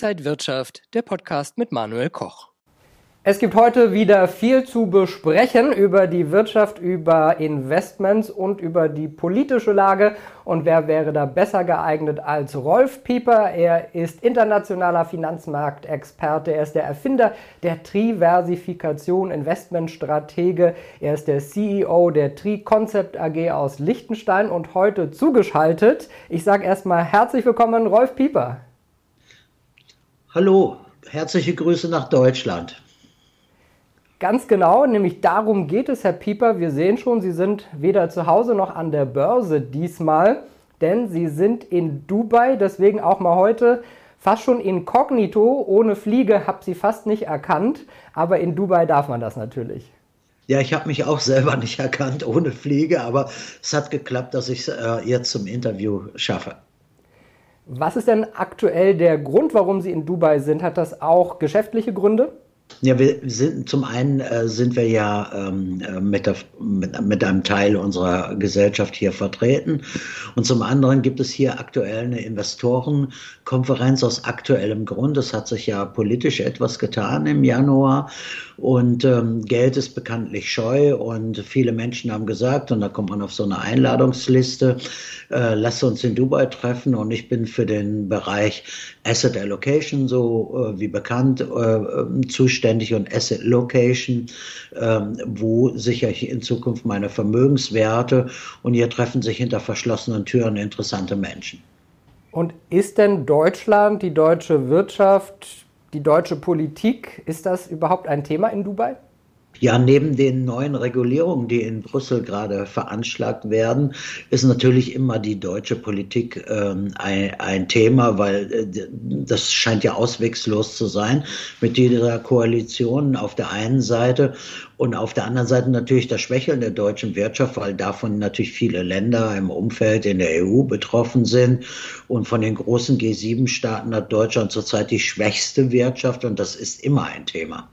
Inside Wirtschaft, der Podcast mit Manuel Koch. Es gibt heute wieder viel zu besprechen über die Wirtschaft, über Investments und über die politische Lage. Und wer wäre da besser geeignet als Rolf Pieper? Er ist internationaler Finanzmarktexperte. Er ist der Erfinder der Triversifikation Investmentstratege. Er ist der CEO der Tri Concept AG aus Liechtenstein und heute zugeschaltet. Ich sage erstmal herzlich willkommen, Rolf Pieper. Hallo, herzliche Grüße nach Deutschland. Ganz genau, nämlich darum geht es, Herr Pieper. Wir sehen schon, Sie sind weder zu Hause noch an der Börse diesmal, denn Sie sind in Dubai. Deswegen auch mal heute fast schon inkognito. Ohne Fliege habe Sie fast nicht erkannt, aber in Dubai darf man das natürlich. Ja, ich habe mich auch selber nicht erkannt ohne Fliege, aber es hat geklappt, dass ich es äh, jetzt zum Interview schaffe. Was ist denn aktuell der Grund, warum Sie in Dubai sind? Hat das auch geschäftliche Gründe? Ja, wir sind zum einen äh, sind wir ja ähm, äh, mit, der, mit, mit, einem Teil unserer Gesellschaft hier vertreten und zum anderen gibt es hier aktuell eine Investorenkonferenz aus aktuellem Grund. Es hat sich ja politisch etwas getan im Januar und ähm, Geld ist bekanntlich scheu und viele Menschen haben gesagt und da kommt man auf so eine Einladungsliste, äh, lasst uns in Dubai treffen und ich bin für den Bereich Asset Allocation so äh, wie bekannt äh, zuständig zuständig und Asset Location, ähm, wo sichere ich in Zukunft meine Vermögenswerte und hier treffen sich hinter verschlossenen Türen interessante Menschen. Und ist denn Deutschland, die deutsche Wirtschaft, die deutsche Politik, ist das überhaupt ein Thema in Dubai? Ja, neben den neuen Regulierungen, die in Brüssel gerade veranschlagt werden, ist natürlich immer die deutsche Politik ähm, ein, ein, Thema, weil äh, das scheint ja auswegslos zu sein mit dieser Koalition auf der einen Seite und auf der anderen Seite natürlich das Schwächeln der deutschen Wirtschaft, weil davon natürlich viele Länder im Umfeld in der EU betroffen sind. Und von den großen G7-Staaten hat Deutschland zurzeit die schwächste Wirtschaft und das ist immer ein Thema.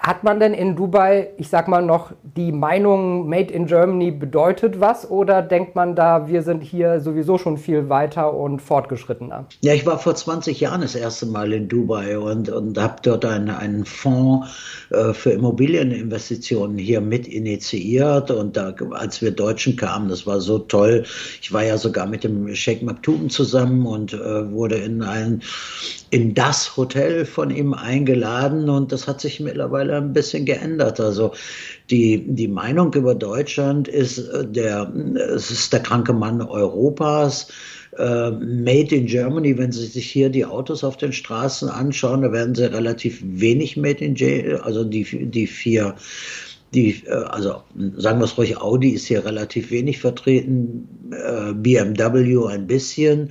Hat man denn in Dubai, ich sag mal noch, die Meinung Made in Germany bedeutet was oder denkt man da, wir sind hier sowieso schon viel weiter und fortgeschrittener? Ja, ich war vor 20 Jahren das erste Mal in Dubai und, und habe dort einen, einen Fonds äh, für Immobilieninvestitionen hier mit initiiert und da, als wir Deutschen kamen, das war so toll. Ich war ja sogar mit dem Sheikh Maktoum zusammen und äh, wurde in ein in das Hotel von ihm eingeladen und das hat sich mittlerweile ein bisschen geändert. Also die, die Meinung über Deutschland ist äh, der, es ist der kranke Mann Europas. Uh, made in Germany, wenn Sie sich hier die Autos auf den Straßen anschauen, da werden sie relativ wenig Made in Germany, also die, die vier die, äh, also sagen wir es ruhig, Audi ist hier relativ wenig vertreten, BMW ein bisschen,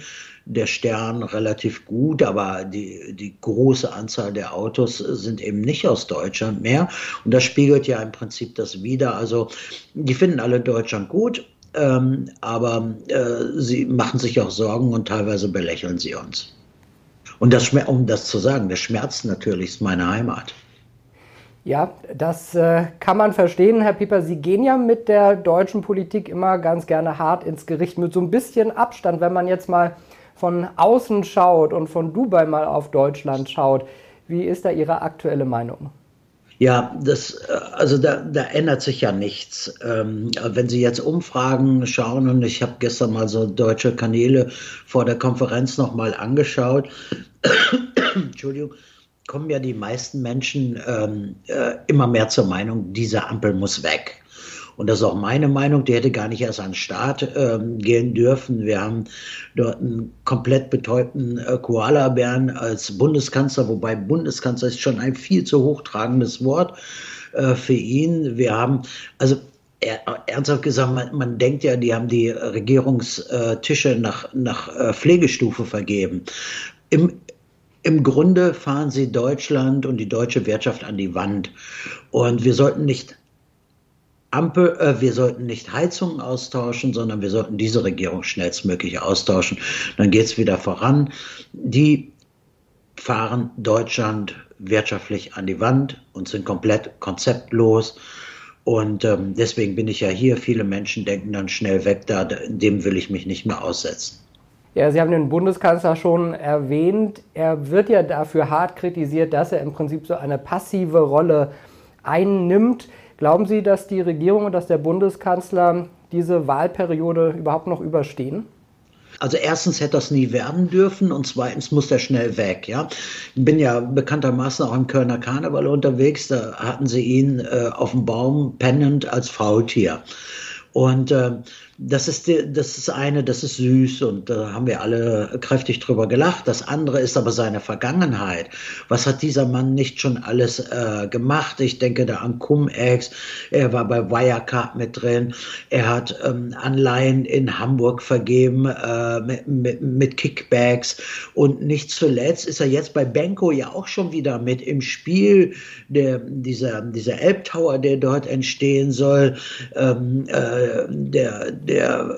der Stern relativ gut, aber die, die große Anzahl der Autos sind eben nicht aus Deutschland mehr. Und das spiegelt ja im Prinzip das wieder. Also die finden alle Deutschland gut, ähm, aber äh, sie machen sich auch Sorgen und teilweise belächeln sie uns. Und das, um das zu sagen, das schmerzt natürlich, ist meine Heimat. Ja, das äh, kann man verstehen, Herr Pieper. Sie gehen ja mit der deutschen Politik immer ganz gerne hart ins Gericht, mit so ein bisschen Abstand, wenn man jetzt mal von außen schaut und von Dubai mal auf Deutschland schaut, wie ist da Ihre aktuelle Meinung? Ja, das, äh, also da, da ändert sich ja nichts. Ähm, wenn Sie jetzt Umfragen schauen, und ich habe gestern mal so deutsche Kanäle vor der Konferenz nochmal angeschaut, Entschuldigung, kommen ja die meisten Menschen ähm, äh, immer mehr zur Meinung, diese Ampel muss weg. Und das ist auch meine Meinung, die hätte gar nicht erst an den Start ähm, gehen dürfen. Wir haben dort einen komplett betäubten äh, Koala-Bären als Bundeskanzler, wobei Bundeskanzler ist schon ein viel zu hochtragendes Wort äh, für ihn. Wir haben, also ernsthaft gesagt, man, man, denkt ja, die haben die Regierungstische nach, nach äh, Pflegestufe vergeben. Im, im Grunde fahren sie Deutschland und die deutsche Wirtschaft an die Wand. Und wir sollten nicht Ampel, äh, wir sollten nicht Heizungen austauschen, sondern wir sollten diese Regierung schnellstmöglich austauschen. Dann geht es wieder voran. Die fahren Deutschland wirtschaftlich an die Wand und sind komplett konzeptlos. Und ähm, deswegen bin ich ja hier. Viele Menschen denken dann schnell weg, da, dem will ich mich nicht mehr aussetzen. Ja, Sie haben den Bundeskanzler schon erwähnt. Er wird ja dafür hart kritisiert, dass er im Prinzip so eine passive Rolle einnimmt. Glauben Sie, dass die Regierung und dass der Bundeskanzler diese Wahlperiode überhaupt noch überstehen? Also erstens hätte das nie werden dürfen und zweitens muss der schnell weg. Ja, ich bin ja bekanntermaßen auch im Kölner Karneval unterwegs. Da hatten sie ihn äh, auf dem Baum pennend als Faultier. Und äh, das ist, die, das ist eine, das ist süß und da haben wir alle kräftig drüber gelacht. Das andere ist aber seine Vergangenheit. Was hat dieser Mann nicht schon alles äh, gemacht? Ich denke da an Cum-Ex, er war bei Wirecard mit drin, er hat ähm, Anleihen in Hamburg vergeben äh, mit, mit, mit Kickbacks und nicht zuletzt ist er jetzt bei Benko ja auch schon wieder mit im Spiel, der, dieser, dieser Elbtower, der dort entstehen soll, ähm, äh, der der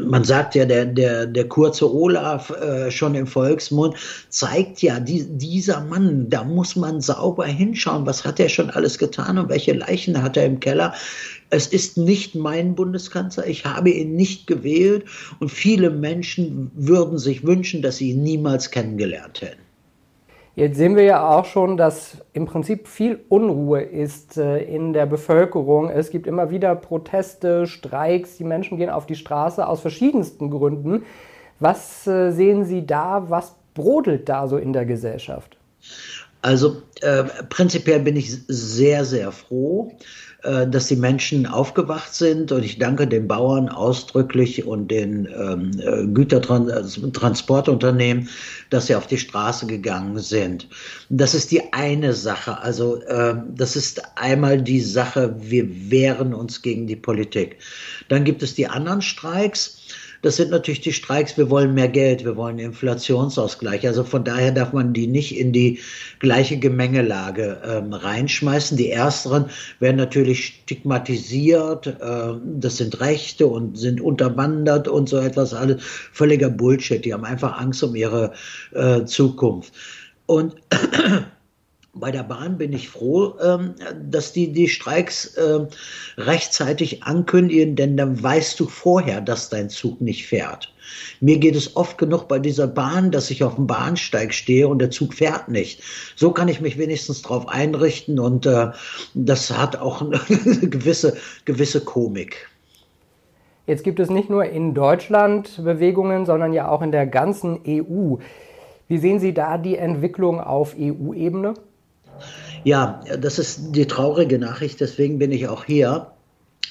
man sagt ja, der, der, der kurze Olaf äh, schon im Volksmund, zeigt ja, die, dieser Mann, da muss man sauber hinschauen, was hat er schon alles getan und welche Leichen hat er im Keller. Es ist nicht mein Bundeskanzler, ich habe ihn nicht gewählt und viele Menschen würden sich wünschen, dass sie ihn niemals kennengelernt hätten. Jetzt sehen wir ja auch schon, dass im Prinzip viel Unruhe ist äh, in der Bevölkerung. Es gibt immer wieder Proteste, Streiks, die Menschen gehen auf die Straße aus verschiedensten Gründen. Was äh, sehen Sie da? Was brodelt da so in der Gesellschaft? Also äh, prinzipiell bin ich sehr, sehr froh, dass die Menschen aufgewacht sind und ich danke den Bauern ausdrücklich und den ähm, äh, Gütertransportunternehmen, dass sie auf die Straße gegangen sind. Das ist die eine Sache. Also äh, das ist einmal die Sache, wir wehren uns gegen die Politik. Dann gibt es die anderen Streiks das sind natürlich die Streiks, wir wollen mehr Geld, wir wollen Inflationsausgleich. Also von daher darf man die nicht in die gleiche Gemengelage ähm, reinschmeißen. Die ersteren werden natürlich stigmatisiert, äh, das sind Rechte und sind unterwandert und so etwas, alles völliger Bullshit. Die haben einfach Angst um ihre äh, Zukunft. Und bei der Bahn bin ich froh, ähm, dass die die Streiks äh, rechtzeitig ankündigen, denn dann weißt du vorher, dass dein Zug nicht fährt. Mir geht es oft genug bei dieser Bahn, dass ich auf dem Bahnsteig stehe und der Zug fährt nicht. So kann ich mich wenigstens darauf einrichten und äh, das hat auch eine gewisse, gewisse Komik. Jetzt gibt es nicht nur in Deutschland Bewegungen, sondern ja auch in der ganzen EU. Wie sehen Sie da die Entwicklung auf EU-Ebene? Ja, das ist die traurige Nachricht, deswegen bin ich auch hier.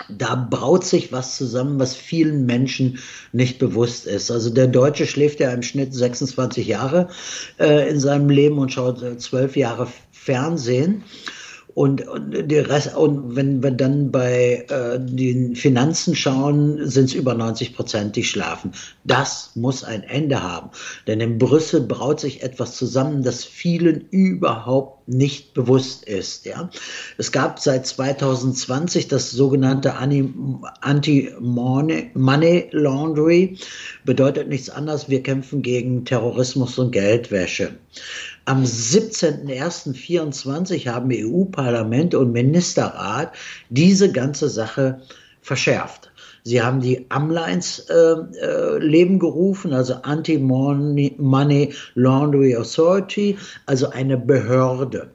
Da braut sich was zusammen, was vielen Menschen nicht bewusst ist. Also der Deutsche schläft ja im Schnitt 26 Jahre äh, in seinem Leben und schaut äh, zwölf Jahre Fernsehen. Und, und, die Rest, und wenn wir dann bei äh, den Finanzen schauen, sind es über 90 Prozent, die schlafen. Das muss ein Ende haben. Denn in Brüssel braut sich etwas zusammen, das vielen überhaupt nicht bewusst ist. Ja? Es gab seit 2020 das sogenannte Anti-Money Laundry. Bedeutet nichts anderes, wir kämpfen gegen Terrorismus und Geldwäsche. Am 17.01.24 haben EU-Parlament und Ministerrat diese ganze Sache verschärft. Sie haben die Amlines äh, äh, Leben gerufen, also Anti-Money Laundry Authority, also eine Behörde.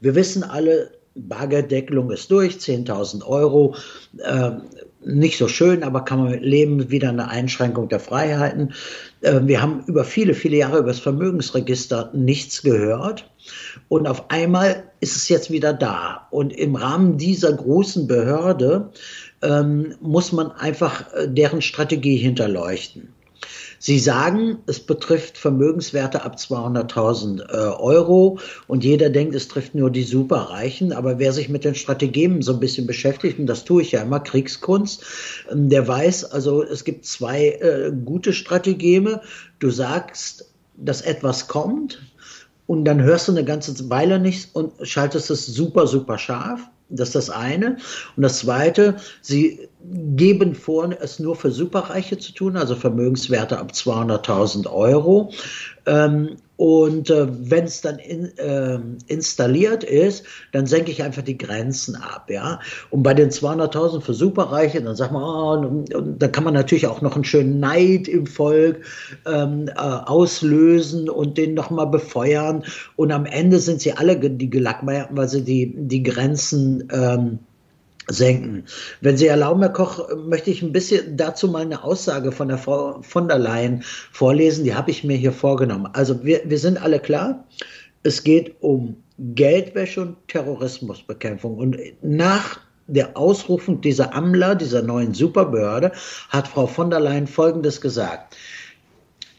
Wir wissen alle, Bargelddeckelung ist durch, 10.000 Euro. Äh, nicht so schön, aber kann man mit leben, wieder eine Einschränkung der Freiheiten. Äh, wir haben über viele, viele Jahre über das Vermögensregister nichts gehört. Und auf einmal ist es jetzt wieder da. Und im Rahmen dieser großen Behörde ähm, muss man einfach äh, deren Strategie hinterleuchten. Sie sagen, es betrifft Vermögenswerte ab 200.000 äh, Euro und jeder denkt, es trifft nur die Superreichen. Aber wer sich mit den Strategien so ein bisschen beschäftigt, und das tue ich ja immer, Kriegskunst, ähm, der weiß, also es gibt zwei äh, gute Strategeme. Du sagst, dass etwas kommt und dann hörst du eine ganze Weile nichts und schaltest es super, super scharf. Das ist das eine. Und das zweite, sie geben vor, es nur für Superreiche zu tun, also Vermögenswerte ab 200.000 Euro. Ähm, Und äh, wenn es dann in, äh, installiert ist, dann senke ich einfach die Grenzen ab, ja. Und bei den 200.000 für Superreiche, dann sagt man, oh, da kann man natürlich auch noch einen schönen Neid im Volk ähm, äh, auslösen und den nochmal befeuern. Und am Ende sind sie alle die Gelackmeierten, weil sie die, die Grenzen ähm, senken. Wenn Sie erlauben, Herr Koch, möchte ich ein bisschen dazu mal eine Aussage von der Frau von der Leyen vorlesen. Die habe ich mir hier vorgenommen. Also wir, wir sind alle klar, es geht um Geldwäsche und Terrorismusbekämpfung. Und nach der Ausrufung dieser AMLA, dieser neuen Superbehörde, hat Frau von der Leyen Folgendes gesagt.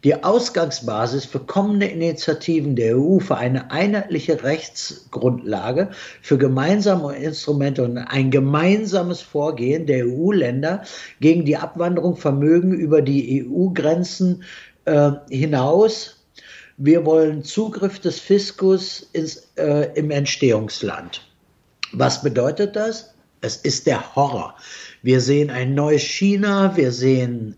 Die Ausgangsbasis für kommende Initiativen der EU für eine einheitliche Rechtsgrundlage für gemeinsame Instrumente und ein gemeinsames Vorgehen der EU-Länder gegen die Abwanderung Vermögen über die EU-Grenzen äh, hinaus. Wir wollen Zugriff des Fiskus ins, äh, im Entstehungsland. Was bedeutet das? Es ist der Horror. Wir sehen ein neues China, wir sehen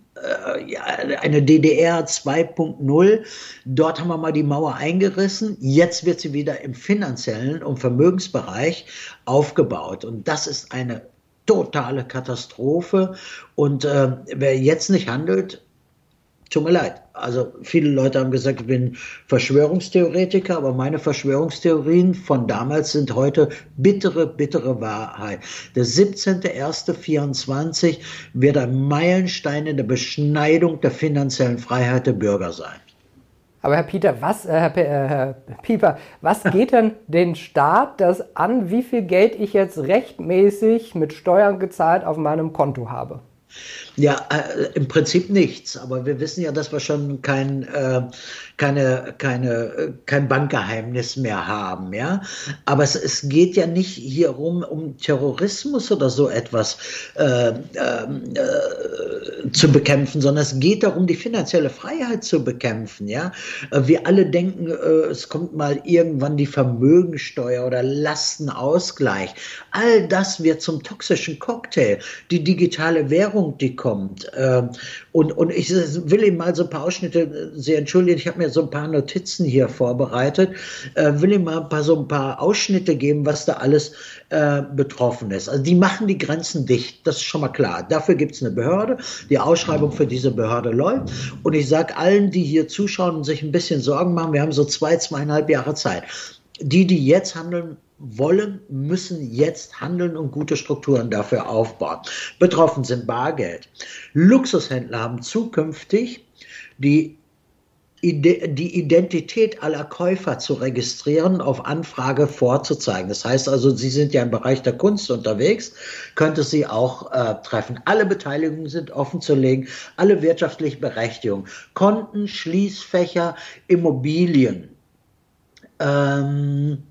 eine DDR 2.0. Dort haben wir mal die Mauer eingerissen. Jetzt wird sie wieder im finanziellen und Vermögensbereich aufgebaut. Und das ist eine totale Katastrophe. Und äh, wer jetzt nicht handelt, tut mir leid. Also viele Leute haben gesagt, ich bin Verschwörungstheoretiker, aber meine Verschwörungstheorien von damals sind heute bittere, bittere Wahrheit. Der 17.01.24 wird ein Meilenstein in der Beschneidung der finanziellen Freiheit der Bürger sein. Aber Herr Peter, was, äh, Herr, äh, Herr Pieper, was geht denn den Staat das an, wie viel Geld ich jetzt rechtmäßig mit Steuern gezahlt auf meinem Konto habe? Ja, äh, im Prinzip nichts. Aber wir wissen ja, dass wir schon kein, äh, keine, keine, äh, kein Bankgeheimnis mehr haben. Ja? Aber es, es geht ja nicht hier rum um Terrorismus oder so etwas äh, ähm, äh, zu bekämpfen, sondern es geht darum, die finanzielle Freiheit zu bekämpfen. Ja? Äh, wir alle denken, es kommt mal irgendwann die Vermögensteuer oder Lastenausgleich. All das wird zum toxischen Cocktail. Die digitale Währung, die kommt. Und, und ich will Ihnen mal so ein paar Ausschnitte, Sie entschuldigen, ich habe mir so ein paar Notizen hier vorbereitet, äh, will Ihnen mal ein paar, so ein paar Ausschnitte geben, was da alles äh, betroffen ist. Also die machen die Grenzen dicht, das ist schon mal klar. Dafür gibt es eine Behörde, die Ausschreibung für diese Behörde läuft. Und ich sage allen, die hier zuschauen und sich ein bisschen Sorgen machen, wir haben so zwei, zweieinhalb Jahre Zeit. Die, die jetzt handeln, wollen, müssen jetzt handeln und gute Strukturen dafür aufbauen. Betroffen sind Bargeld. Luxushändler haben zukünftig die die Identität aller Käufer zu registrieren, auf Anfrage vorzuzeigen. Das heißt also, Sie sind ja im Bereich der Kunst unterwegs, könnte Sie auch äh, treffen. Alle Beteiligungen sind offen zu legen, alle wirtschaftliche Berechtigungen, Konten, Schließfächer, Immobilien. Ähm,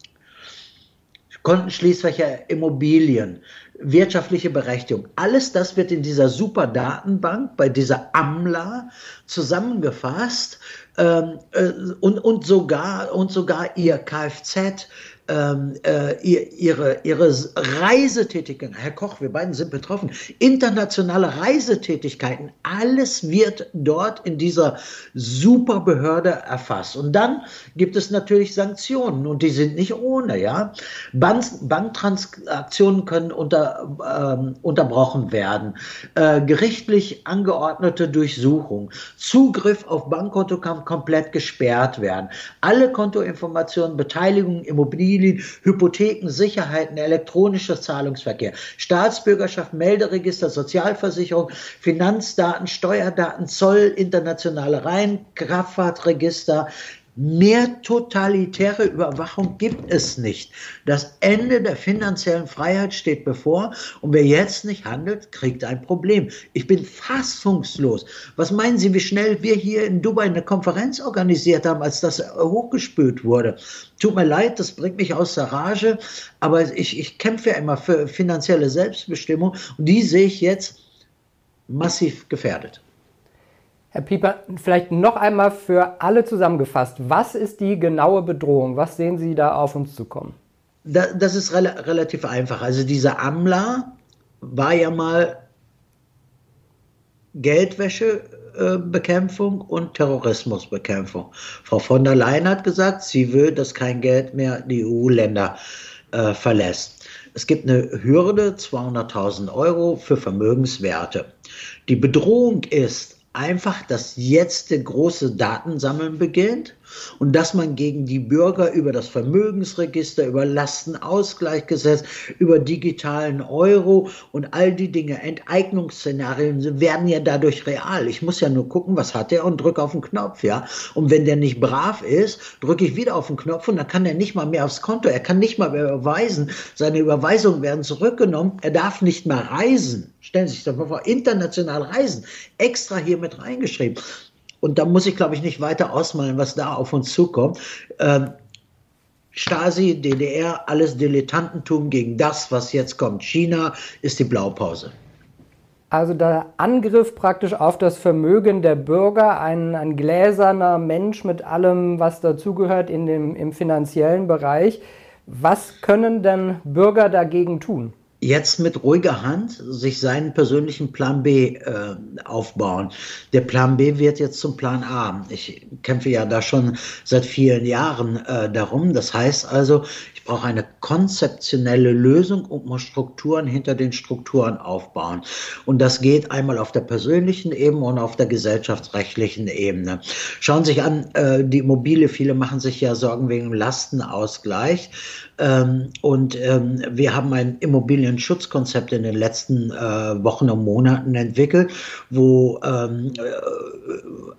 Kontenschließfächer, Immobilien, wirtschaftliche Berechtigung. Alles das wird in dieser super Datenbank, bei dieser AMLA zusammengefasst ähm, äh, und, und, sogar, und sogar ihr Kfz, ähm, äh, ihre, ihre Reisetätigkeiten, Herr Koch, wir beiden sind betroffen, internationale Reisetätigkeiten, alles wird dort in dieser Superbehörde erfasst. Und dann gibt es natürlich Sanktionen und die sind nicht ohne, ja. Bank, Banktransaktionen können unter, ähm, unterbrochen werden, äh, gerichtlich angeordnete Durchsuchung, Zugriff auf Bankkonto kann komplett gesperrt werden, alle Kontoinformationen, Beteiligung, Immobilien, Immobilien, Hypotheken, Sicherheiten, elektronischer Zahlungsverkehr, Staatsbürgerschaft, Melderegister, Sozialversicherung, Finanzdaten, Steuerdaten, Zoll, internationale Reihen, Kraftfahrtregister, Mehr totalitäre Überwachung gibt es nicht. Das Ende der finanziellen Freiheit steht bevor und wer jetzt nicht handelt, kriegt ein Problem. Ich bin fassungslos. Was meinen Sie, wie schnell wir hier in Dubai eine Konferenz organisiert haben, als das hochgespült wurde? Tut mir leid, das bringt mich aus der Rage, aber ich, ich kämpfe ja immer für finanzielle Selbstbestimmung und die sehe ich jetzt massiv gefährdet. Herr Pieper, vielleicht noch einmal für alle zusammengefasst. Was ist die genaue Bedrohung? Was sehen Sie da auf uns zukommen? Da, das ist re relativ einfach. Also diese AMLA war ja mal Geldwäsche Armutsbekämpfung und Terrorismusbekämpfung. Frau von der Leyen hat gesagt, sie will, dass kein Geld mehr die EU-Länder äh, verlässt. Es gibt eine Hürde, 200.000 Euro für Vermögenswerte. Die Bedrohung ist einfach, dass jetzt große Datensammeln beginnt und dass man gegen die Bürger über das Vermögensregister, über Lastenausgleichsgesetz, über digitalen Euro und all die Dinge, Enteignungsszenarien werden ja dadurch real. Ich muss ja nur gucken, was hat er und drücke auf den Knopf, ja. Und wenn der nicht brav ist, drücke ich wieder auf den Knopf und dann kann er nicht mal mehr aufs Konto, er kann nicht mal mehr überweisen. Seine Überweisungen werden zurückgenommen, er darf nicht mehr reisen. Stellen Sie sich das mal vor, international reisen, extra hier mit reingeschrieben. Und da muss ich, glaube ich, nicht weiter ausmalen, was da auf uns zukommt. Ähm, Stasi, DDR, alles Dilettantentum gegen das, was jetzt kommt. China ist die Blaupause. Also der Angriff praktisch auf das Vermögen der Bürger, ein, ein gläserner Mensch mit allem, was dazugehört im finanziellen Bereich. Was können denn Bürger dagegen tun? Jetzt mit ruhiger Hand sich seinen persönlichen Plan B äh, aufbauen. Der Plan B wird jetzt zum Plan A. Ich kämpfe ja da schon seit vielen Jahren äh, darum. Das heißt also, ich brauche eine konzeptionelle Lösung und muss Strukturen hinter den Strukturen aufbauen. Und das geht einmal auf der persönlichen Ebene und auf der gesellschaftsrechtlichen Ebene. Schauen Sie sich an, äh, die Immobilie, viele machen sich ja Sorgen wegen Lastenausgleich. Ähm, und ähm, wir haben ein Immobilienschutzkonzept in den letzten äh, Wochen und Monaten entwickelt, wo ähm, äh,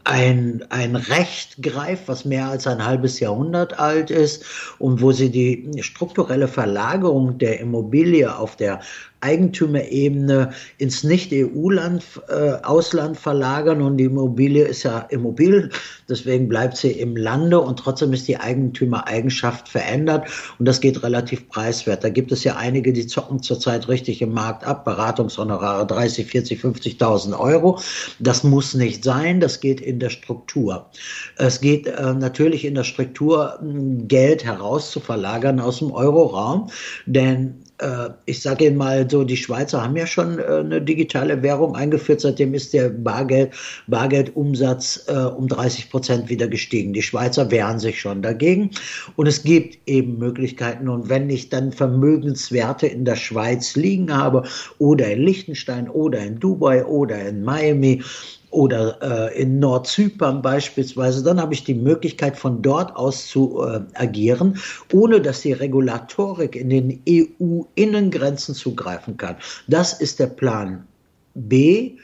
ein, ein Recht greift, was mehr als ein halbes Jahrhundert alt ist und wo sie die strukturelle Verlagerung der Immobilie auf der Eigentümerebene ins Nicht-EU-Land, äh, Ausland verlagern und die Immobilie ist ja immobil, deswegen bleibt sie im Lande und trotzdem ist die Eigentümereigenschaft verändert und das geht relativ preiswert. Da gibt es ja einige, die zocken zurzeit richtig im Markt ab, Beratungshonorare 30, 40, 50.000 Euro. Das muss nicht sein, das geht in der Struktur. Es geht äh, natürlich in der Struktur, Geld herauszuverlagern aus dem Euroraum, denn ich sage Ihnen mal so, die Schweizer haben ja schon äh, eine digitale Währung eingeführt. Seitdem ist der Bargeld, Bargeldumsatz äh, um 30 Prozent wieder gestiegen. Die Schweizer wehren sich schon dagegen. Und es gibt eben Möglichkeiten. Und wenn ich dann Vermögenswerte in der Schweiz liegen habe oder in Liechtenstein oder in Dubai oder in Miami, oder äh, in Nordzypern beispielsweise, dann habe ich die Möglichkeit, von dort aus zu äh, agieren, ohne dass die Regulatorik in den EU-Innengrenzen zugreifen kann. Das ist der Plan B,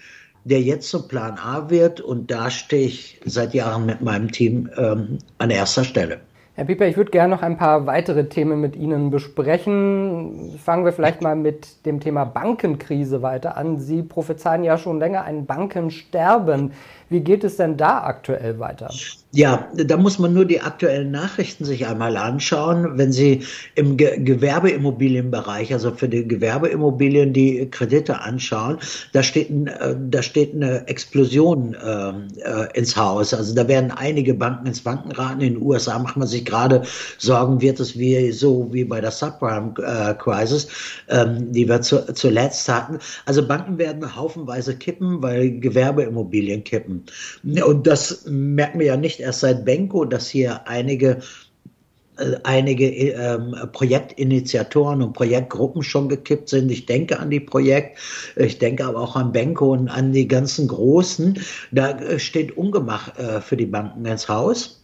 der jetzt zum Plan A wird und da stehe ich seit Jahren mit meinem Team ähm, an erster Stelle. Herr Pieper, ich würde gerne noch ein paar weitere Themen mit Ihnen besprechen. Fangen wir vielleicht mal mit dem Thema Bankenkrise weiter an. Sie prophezeien ja schon länger ein Bankensterben. Wie geht es denn da aktuell weiter? Ja, da muss man nur die aktuellen Nachrichten sich einmal anschauen. Wenn Sie im Ge Gewerbeimmobilienbereich, also für die Gewerbeimmobilien die Kredite anschauen, da steht, äh, da steht eine Explosion äh, äh, ins Haus. Also da werden einige Banken ins Banken raten. In den USA macht man sich gerade Sorgen, wird es wie so wie bei der Subprime-Crisis, äh, ähm, die wir zu, zuletzt hatten. Also Banken werden haufenweise kippen, weil Gewerbeimmobilien kippen. Und das merken wir ja nicht erst seit Benko, dass hier einige äh, einige ähm, Projektinitiatoren und Projektgruppen schon gekippt sind. Ich denke an die Projekt, ich denke aber auch an Benko und an die ganzen Großen. Da äh, steht Ungemach äh, für die Banken ins Haus.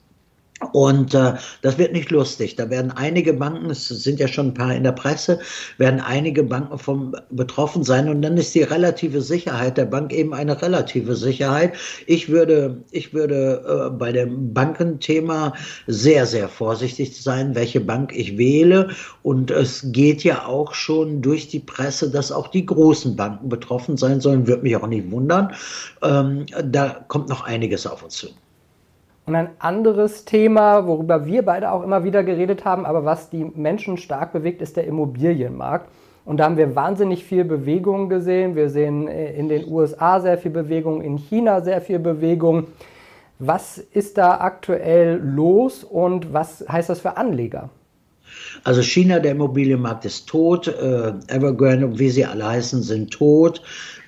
Und äh, das wird nicht lustig. Da werden einige Banken, es sind ja schon ein paar in der Presse, werden einige Banken vom betroffen sein. Und dann ist die relative Sicherheit der Bank eben eine relative Sicherheit. Ich würde, ich würde äh, bei dem Bankenthema sehr, sehr vorsichtig sein, welche Bank ich wähle. Und es geht ja auch schon durch die Presse, dass auch die großen Banken betroffen sein sollen. Würde mich auch nicht wundern. Ähm, da kommt noch einiges auf uns zu. Und ein anderes Thema, worüber wir beide auch immer wieder geredet haben, aber was die Menschen stark bewegt, ist der Immobilienmarkt. Und da haben wir wahnsinnig viel Bewegung gesehen. Wir sehen äh, in den USA sehr viel Bewegung, in China sehr viel Bewegung. Was ist da aktuell los und was heißt das für Anleger? Also China, der Immobilienmarkt ist tot, äh, Evergrande wie sie alle heißen, sind tot.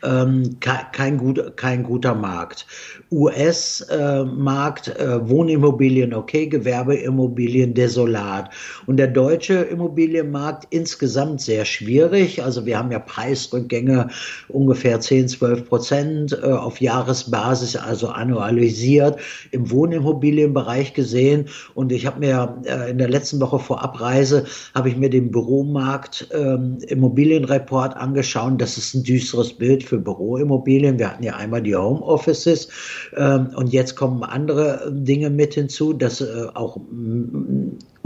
Ähm, kein, gut, kein guter Markt. US-Markt, äh, Wohnimmobilien okay, Gewerbeimmobilien desolat. Und der deutsche Immobilienmarkt insgesamt sehr schwierig. Also wir haben ja Preisrückgänge ungefähr 10, 12 Prozent äh, auf Jahresbasis, also annualisiert im Wohnimmobilienbereich gesehen. Und ich habe mir äh, in der letzten Woche vor Abreise, habe ich mir den Büromarkt ähm, Immobilienreport angeschaut. Das ist ein düsteres Bild für Büroimmobilien. Wir hatten ja einmal die Homeoffices ähm, und jetzt kommen andere Dinge mit hinzu, dass äh, auch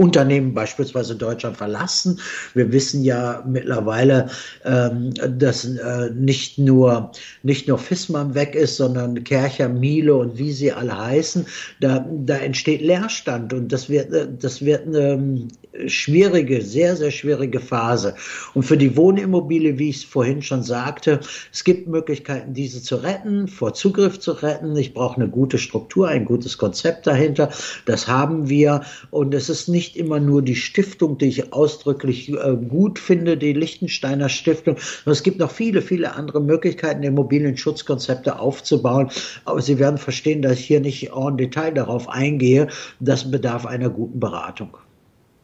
Unternehmen beispielsweise Deutschland verlassen. Wir wissen ja mittlerweile, ähm, dass äh, nicht nur nicht nur Fissmann weg ist, sondern Kercher, Miele und wie sie alle heißen. Da, da entsteht Leerstand und das wird äh, das wird eine schwierige, sehr sehr schwierige Phase. Und für die Wohnimmobilie, wie ich es vorhin schon sagte, es gibt Möglichkeiten, diese zu retten, vor Zugriff zu retten. Ich brauche eine gute Struktur, ein gutes Konzept dahinter. Das haben wir und es ist nicht immer nur die Stiftung, die ich ausdrücklich äh, gut finde, die Lichtensteiner Stiftung. Und es gibt noch viele, viele andere Möglichkeiten, Immobilienschutzkonzepte aufzubauen. Aber Sie werden verstehen, dass ich hier nicht en Detail darauf eingehe. Das bedarf einer guten Beratung.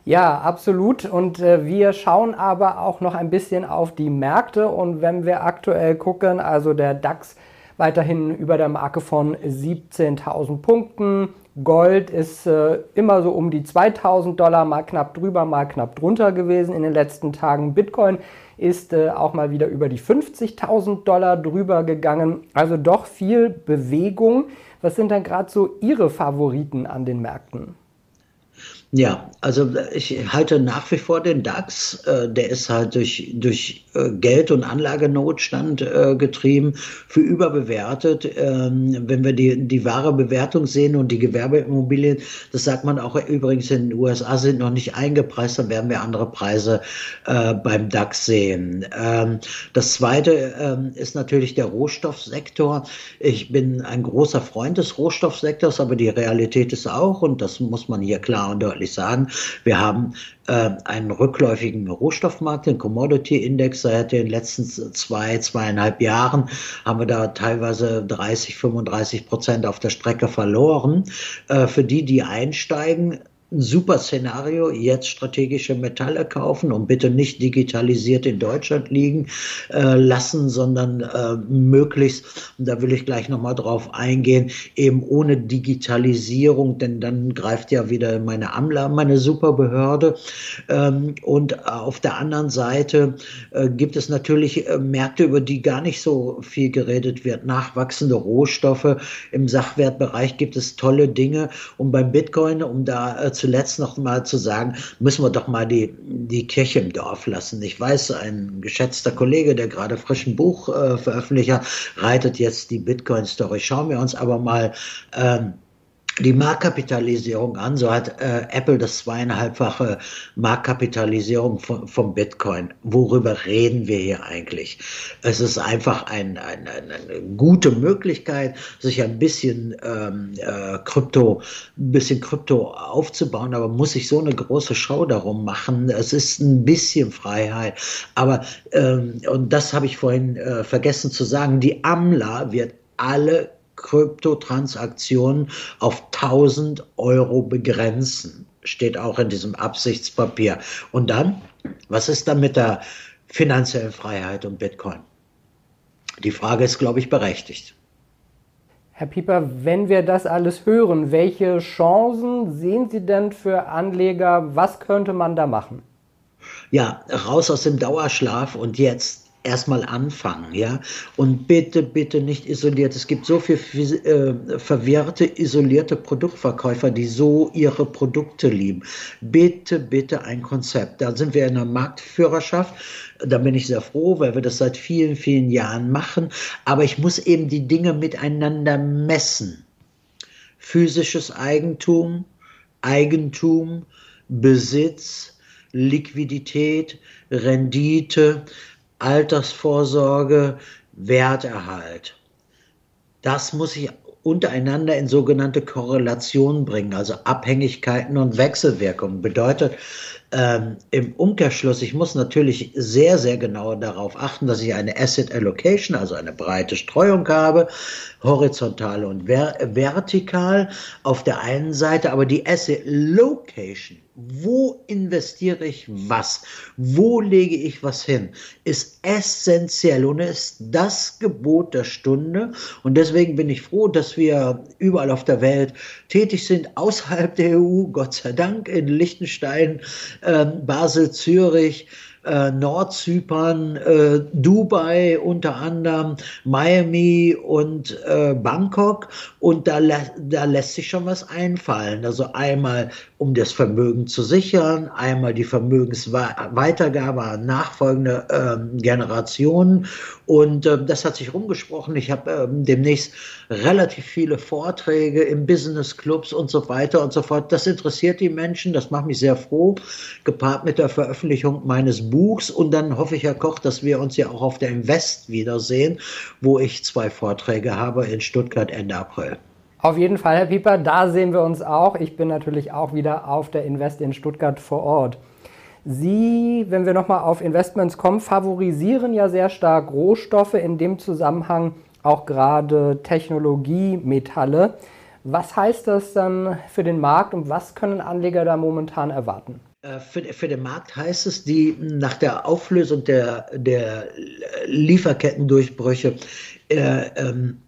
Ja, absolut. Und äh, wir schauen aber auch noch ein bisschen auf die Märkte. Und wenn wir aktuell gucken, also der DAX weiterhin über der Marke von 17.000 Punkten, Gold ist äh, immer so um die 2000 Dollar, mal knapp drüber, mal knapp drunter gewesen in den letzten Tagen. Bitcoin ist äh, auch mal wieder über die 50.000 Dollar drüber gegangen. Also doch viel Bewegung. Was sind dann gerade so Ihre Favoriten an den Märkten? Ja, also ich halte nach wie vor den DAX, äh, der ist halt durch, durch äh, Geld- und Anlagenotstand äh, getrieben, für überbewertet. Ähm, wenn wir die, die wahre Bewertung sehen und die Gewerbeimmobilien, das sagt man auch übrigens in den USA, sind noch nicht eingepreist, dann werden wir andere Preise beim DAX sehen. Ähm, das zweite ähm, ist natürlich der Rohstoffsektor. Ich bin ein großer Freund des Rohstoffsektors, aber die Realität ist auch, und das muss man hier klar und deutlich deutlich sagen. Wir haben äh, einen rückläufigen Rohstoffmarkt, den Commodity Index seit den letzten zwei, zweieinhalb Jahren haben wir da teilweise 30, 35 Prozent auf der Strecke verloren. Äh, für die, die einsteigen, ein super Szenario, jetzt strategische Metalle kaufen und bitte nicht digitalisiert in Deutschland liegen äh, lassen, sondern äh, möglichst, und da will ich gleich nochmal drauf eingehen, eben ohne Digitalisierung, denn dann greift ja wieder meine AMLA, meine Superbehörde. Ähm, und auf der anderen Seite äh, gibt es natürlich äh, Märkte, über die gar nicht so viel geredet wird, nachwachsende Rohstoffe. Im Sachwertbereich gibt es tolle Dinge und beim Bitcoin, um da äh, zuletzt noch mal zu sagen, müssen wir doch mal die, die Kirche im Dorf lassen. Ich weiß, ein geschätzter Kollege, der gerade frisch ein Buch äh, veröffentlicht hat, reitet jetzt die Bitcoin-Story. Schauen wir uns aber mal ähm, die Marktkapitalisierung an. So hat äh, Apple das zweieinhalbfache Marktkapitalisierung von, vom Bitcoin. Worüber reden wir hier eigentlich? Es ist einfach ein, ein, ein, eine gute Möglichkeit, sich ein bisschen ähm, äh, Krypto, ein bisschen Krypto aufzubauen, aber muss sich so eine große Show darum machen. Es ist ein bisschen Freiheit, aber ähm, und das habe ich vorhin äh, vergessen zu sagen. Die AMLA wird alle Kryptotransaktionen auf 1000 Euro begrenzen. Steht auch in diesem Absichtspapier. Und dann, was ist dann mit der finanziellen Freiheit und Bitcoin? Die Frage ist, glaube ich, berechtigt. Herr Pieper, wenn wir das alles hören, welche Chancen sehen Sie denn für Anleger? Was könnte man da machen? Ja, raus aus dem Dauerschlaf und jetzt erstmal anfangen, ja. Und bitte, bitte nicht isoliert. Es gibt so viel äh, verwirrte, isolierte Produktverkäufer, die so ihre Produkte lieben. Bitte, bitte ein Konzept. Da sind wir in der Marktführerschaft. Da bin ich sehr froh, weil wir das seit vielen, vielen Jahren machen. Aber ich muss eben die Dinge miteinander messen. Physisches Eigentum, Eigentum, Besitz, Liquidität, Rendite, Altersvorsorge, Werterhalt. Das muss ich untereinander in sogenannte Korrelation bringen, also Abhängigkeiten und Wechselwirkungen. Bedeutet, Ähm, Im Umkehrschluss, ich muss natürlich sehr, sehr genau darauf achten, dass ich eine Asset Allocation, also eine breite Streuung habe, horizontal und ver vertikal auf der einen Seite, aber die Asset Location wo investiere ich was? Wo lege ich was hin? Ist essentiell und ist das Gebot der Stunde. Und deswegen bin ich froh, dass wir überall auf der Welt tätig sind, außerhalb der EU, Gott sei Dank, in Liechtenstein, äh, Basel, Zürich, äh, Nordzypern, äh, Dubai unter anderem, Miami und äh, Bangkok. Und da, da lässt sich schon was einfallen. Also einmal, um das Vermögen zu sichern, einmal die Vermögensweitergabe an nachfolgende äh, Generationen. Und äh, das hat sich rumgesprochen. Ich habe äh, demnächst relativ viele Vorträge im Business Clubs und so weiter und so fort. Das interessiert die Menschen, das macht mich sehr froh, gepaart mit der Veröffentlichung meines Buchs. Und dann hoffe ich, Herr Koch, dass wir uns ja auch auf der Invest wiedersehen, wo ich zwei Vorträge habe in Stuttgart Ende April. Auf jeden Fall, Herr Pieper, da sehen wir uns auch. Ich bin natürlich auch wieder auf der Invest in Stuttgart vor Ort. Sie, wenn wir nochmal auf Investments kommen, favorisieren ja sehr stark Rohstoffe, in dem Zusammenhang auch gerade Technologiemetalle. Was heißt das dann für den Markt und was können Anleger da momentan erwarten? Äh, für, für, den Markt heißt es, die nach der Auflösung der, der Lieferkettendurchbrüche äh, ähm,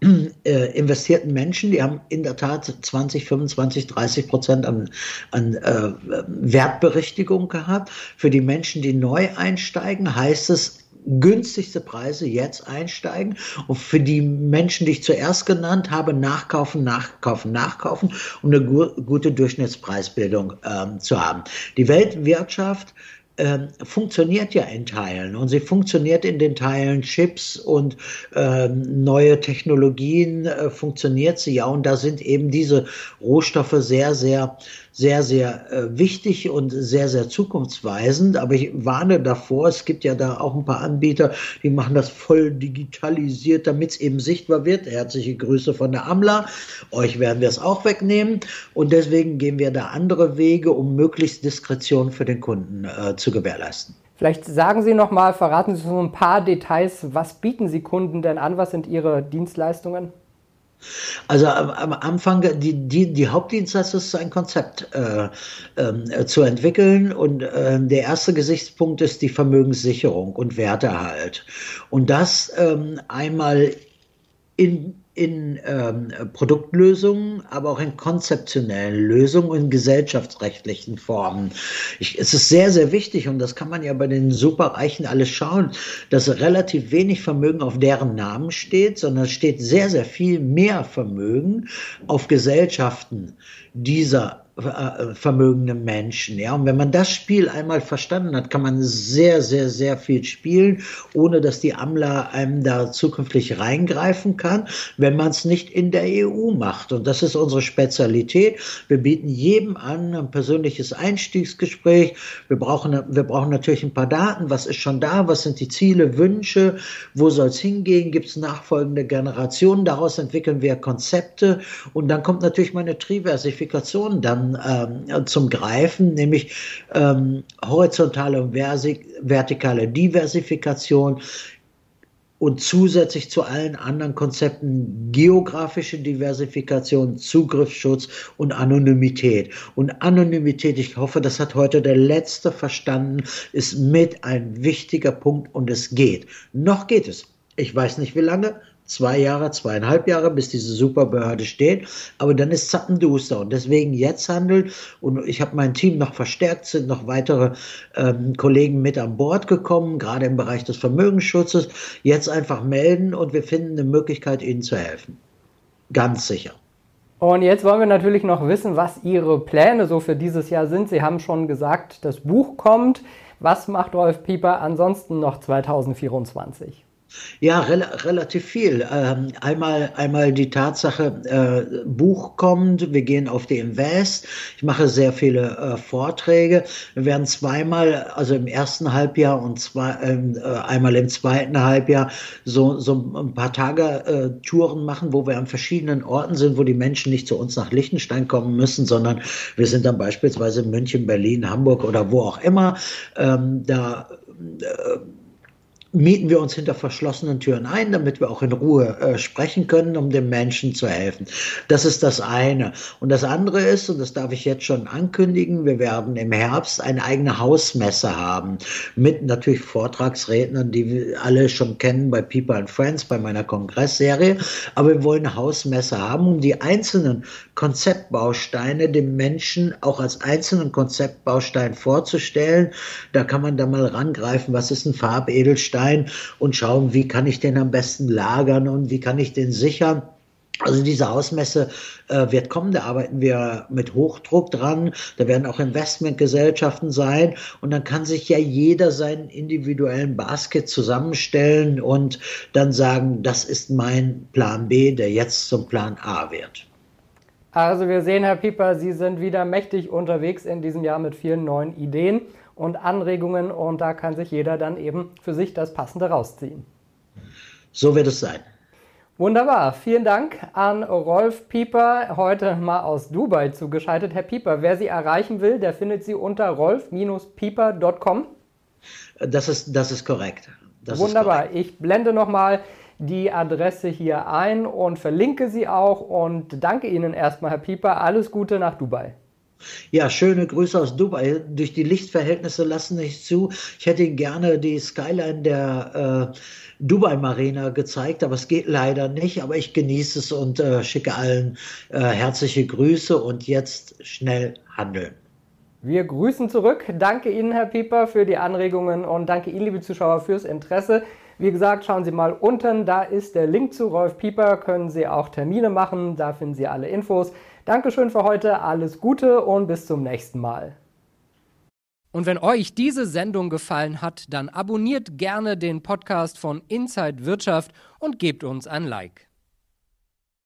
äh, investierten Menschen, die haben in der Tat 20, 25, 30 Prozent an, an äh, Wertberichtigung gehabt. Für die Menschen, die neu einsteigen, heißt es, günstigste Preise jetzt einsteigen und für die Menschen, die ich zuerst genannt habe, nachkaufen, nachkaufen, nachkaufen, um eine gu gute Durchschnittspreisbildung ähm, zu haben. Die Weltwirtschaft äh, funktioniert ja in Teilen und sie funktioniert in den Teilen Chips und äh, neue Technologien äh, funktioniert sie ja und da sind eben diese Rohstoffe sehr, sehr sehr, sehr äh, wichtig und sehr, sehr zukunftsweisend. Aber ich warne davor, es gibt ja da auch ein paar Anbieter, die machen das voll digitalisiert, damit es eben sichtbar wird. Herzliche Grüße von der AMLA. Euch werden wir es auch wegnehmen. Und deswegen gehen wir da andere Wege, um möglichst Diskretion für den Kunden äh, zu gewährleisten. Vielleicht sagen Sie noch mal, verraten Sie so ein paar Details. Was bieten Sie Kunden denn an? Was sind Ihre Dienstleistungen? Also am, Anfang, die, die, die Hauptdienstleistung ist ein Konzept äh, äh, zu entwickeln und äh, der erste Gesichtspunkt ist die Vermögenssicherung und Werterhalt. Und das ähm, einmal in in ähm, Produktlösungen, aber auch in konzeptionellen Lösungen und in gesellschaftsrechtlichen Formen. Ich, es ist sehr, sehr wichtig, und das kann man ja bei den Superreichen alles schauen, dass relativ wenig Vermögen auf deren Namen steht, sondern es steht sehr, sehr viel mehr Vermögen auf Gesellschaften dieser äh, vermögende Menschen. Ja, und wenn man das Spiel einmal verstanden hat, kann man sehr, sehr, sehr viel spielen, ohne dass die AMLA einem da zukünftig reingreifen kann, wenn man es nicht in der EU macht. Und das ist unsere Spezialität. Wir bieten jedem an ein persönliches Einstiegsgespräch. Wir brauchen, wir brauchen natürlich ein paar Daten. Was ist schon da? Was sind die Ziele, Wünsche? Wo soll es hingehen? Gibt es nachfolgende Generationen? Daraus entwickeln wir Konzepte. Und dann kommt natürlich meine Triversifikation dann ähm, zum Greifen, nämlich ähm, horizontale und vertikale Diversifikation und zusätzlich zu allen anderen Konzepten geografische Diversifikation, Zugriffsschutz und Anonymität. Und Anonymität, ich hoffe, das hat heute der Letzte verstanden, ist mit ein wichtiger Punkt und es geht. Noch geht es. Ich weiß nicht wie lange, zwei Jahre, zweieinhalb Jahre, bis diese Superbehörde steht. Aber dann ist zappenduster und deswegen jetzt handeln. Und ich habe mein Team noch verstärkt, sind noch weitere ähm, Kollegen mit an Bord gekommen, gerade im Bereich des Vermögensschutzes. Jetzt einfach melden und wir finden eine Möglichkeit, Ihnen zu helfen. Ganz sicher. Und jetzt wollen wir natürlich noch wissen, was Ihre Pläne so für dieses Jahr sind. Sie haben schon gesagt, das Buch kommt. Was macht Rolf Pieper ansonsten noch 2024? Ja, rel relativ viel. Ähm, einmal, einmal die Tatsache, äh, Buch kommt, wir gehen auf die Invest. Ich mache sehr viele äh, Vorträge. Wir werden zweimal, also im ersten Halbjahr und zwei, ähm, äh, einmal im zweiten Halbjahr so, so ein paar Tage äh, Touren machen, wo wir an verschiedenen Orten sind, wo die Menschen nicht zu uns nach Liechtenstein kommen müssen, sondern wir sind dann beispielsweise in München, Berlin, Hamburg oder wo auch immer. Ähm, da äh, mieten wir uns hinter verschlossenen Türen ein, damit wir auch in Ruhe äh, sprechen können, um den Menschen zu helfen. Das ist das eine. Und das andere ist, und das darf ich jetzt schon ankündigen, wir werden im Herbst eine eigene Hausmesse haben mit natürlich Vortragsrednern, die wir alle schon kennen bei People and Friends, bei meiner Kongressserie. Aber wir wollen eine Hausmesse haben, um die einzelnen Konzeptbausteine dem Menschen auch als einzelnen Konzeptbaustein vorzustellen. Da kann man da mal rangreifen, was ist ein Farbedelstein und schauen, wie kann ich den am besten lagern und wie kann ich den sichern. Also diese Hausmesse äh, wird kommen, da arbeiten wir mit Hochdruck dran, da werden auch Investmentgesellschaften sein und dann kann sich ja jeder seinen individuellen Basket zusammenstellen und dann sagen, das ist mein Plan B, der jetzt zum Plan A wird. Also wir sehen, Herr Pieper, Sie sind wieder mächtig unterwegs in diesem Jahr mit vielen neuen Ideen und Anregungen und da kann sich jeder dann eben für sich das Passende rausziehen. So wird es sein. Wunderbar. Vielen Dank an Rolf Pieper, heute mal aus Dubai zugeschaltet. Herr Pieper, wer Sie erreichen will, der findet Sie unter rolf-pieper.com. Das ist, das ist korrekt. Das Wunderbar. Ist korrekt. Ich blende nochmal die Adresse hier ein und verlinke sie auch und danke Ihnen erstmal, Herr Pieper. Alles Gute nach Dubai. Ja, schöne Grüße aus Dubai. Durch die Lichtverhältnisse lassen nicht zu. Ich hätte Ihnen gerne die Skyline der äh, Dubai Marina gezeigt, aber es geht leider nicht. Aber ich genieße es und äh, schicke allen äh, herzliche Grüße und jetzt schnell handeln. Wir grüßen zurück. Danke Ihnen, Herr Pieper, für die Anregungen und danke Ihnen, liebe Zuschauer, fürs Interesse. Wie gesagt, schauen Sie mal unten, da ist der Link zu Rolf Pieper, können Sie auch Termine machen, da finden Sie alle Infos. Dankeschön für heute, alles Gute und bis zum nächsten Mal. Und wenn euch diese Sendung gefallen hat, dann abonniert gerne den Podcast von Inside Wirtschaft und gebt uns ein Like.